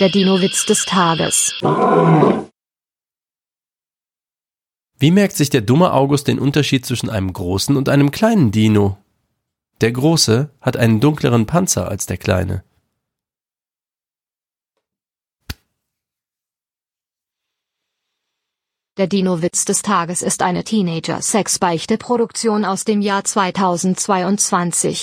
Der Dino-Witz des Tages. Wie merkt sich der dumme August den Unterschied zwischen einem großen und einem kleinen Dino? Der große hat einen dunkleren Panzer als der kleine. Der Dino-Witz des Tages ist eine Teenager-Sex-Beichte-Produktion aus dem Jahr 2022.